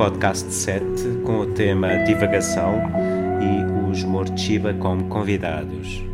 podcast 7 com o tema divagação e os Morchiva como convidados.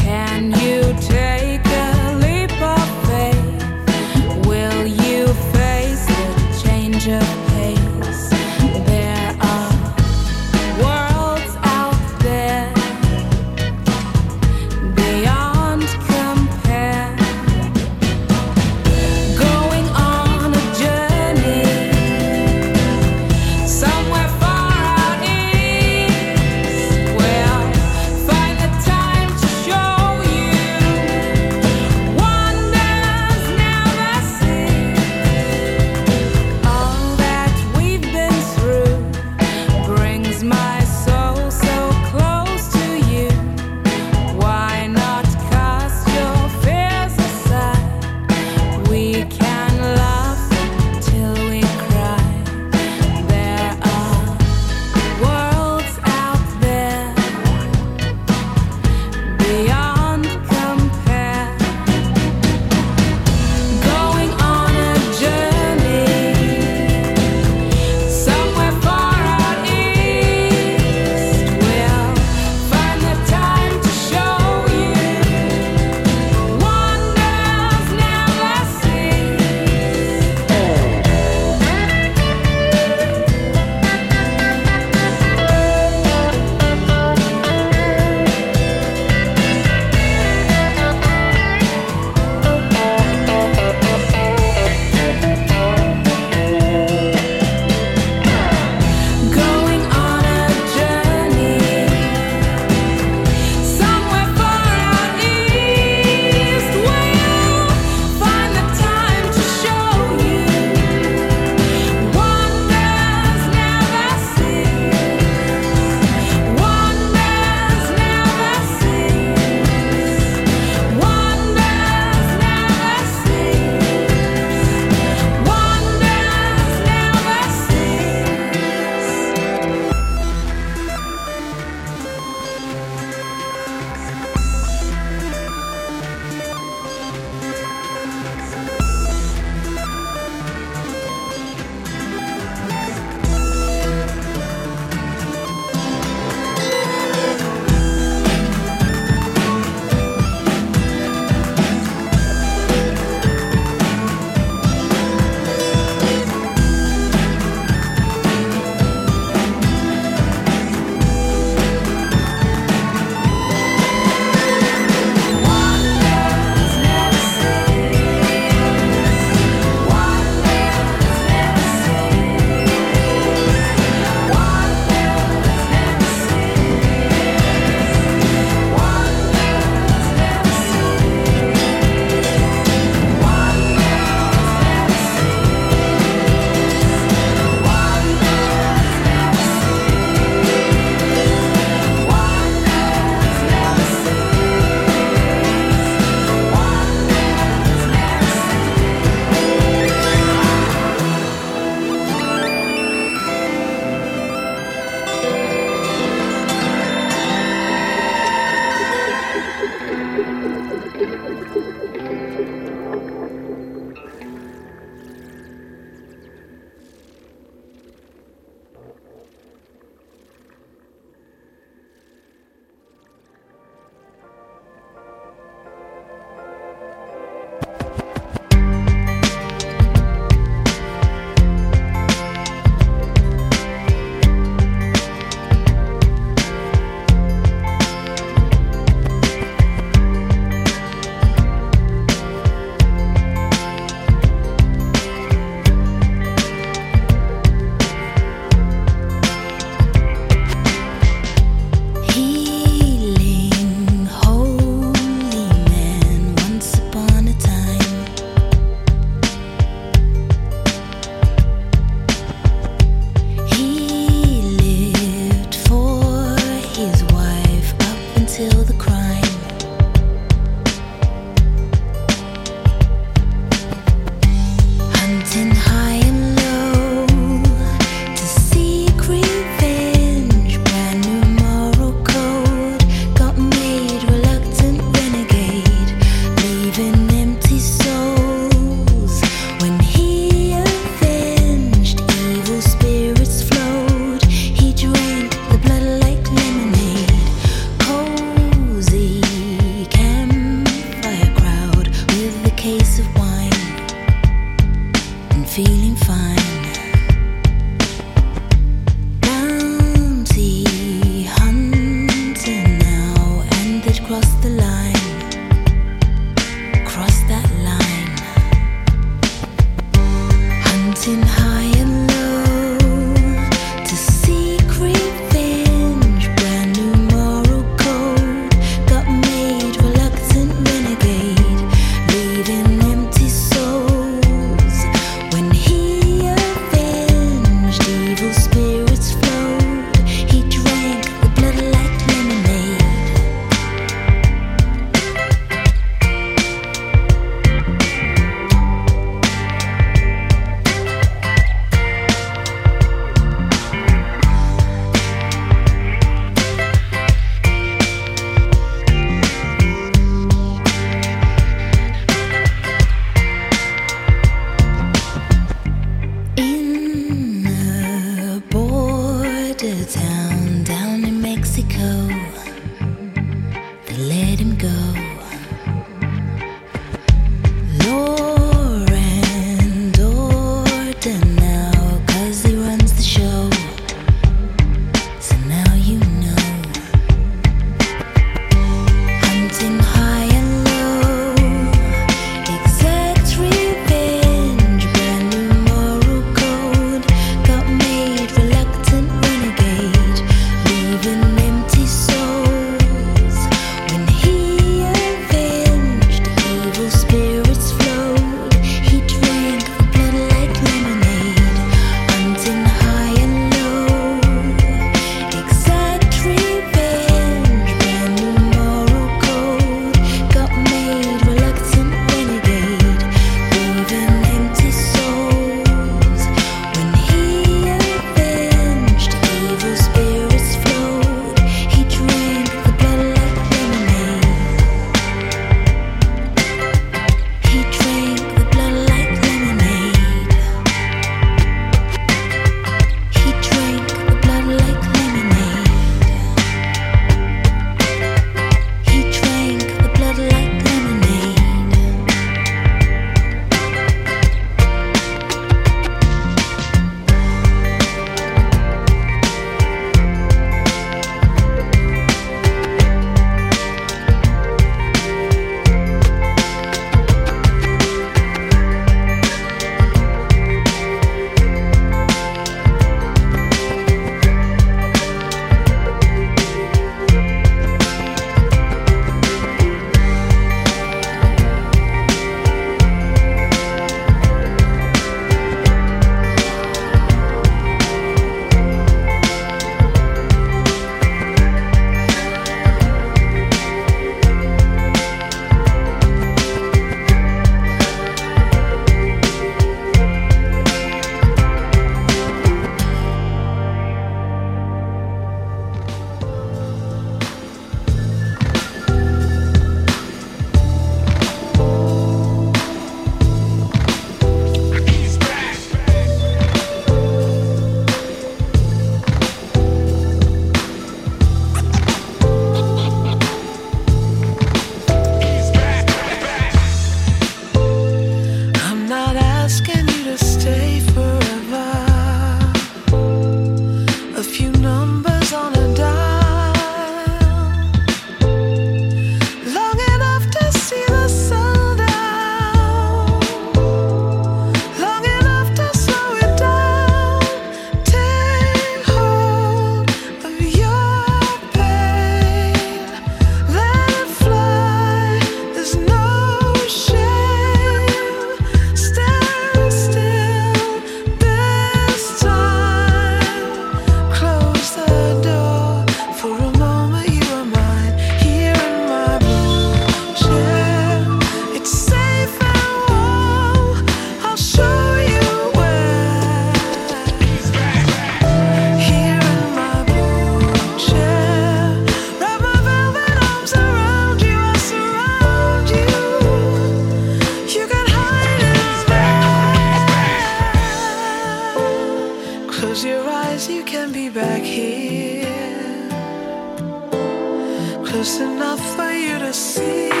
close enough for you to see.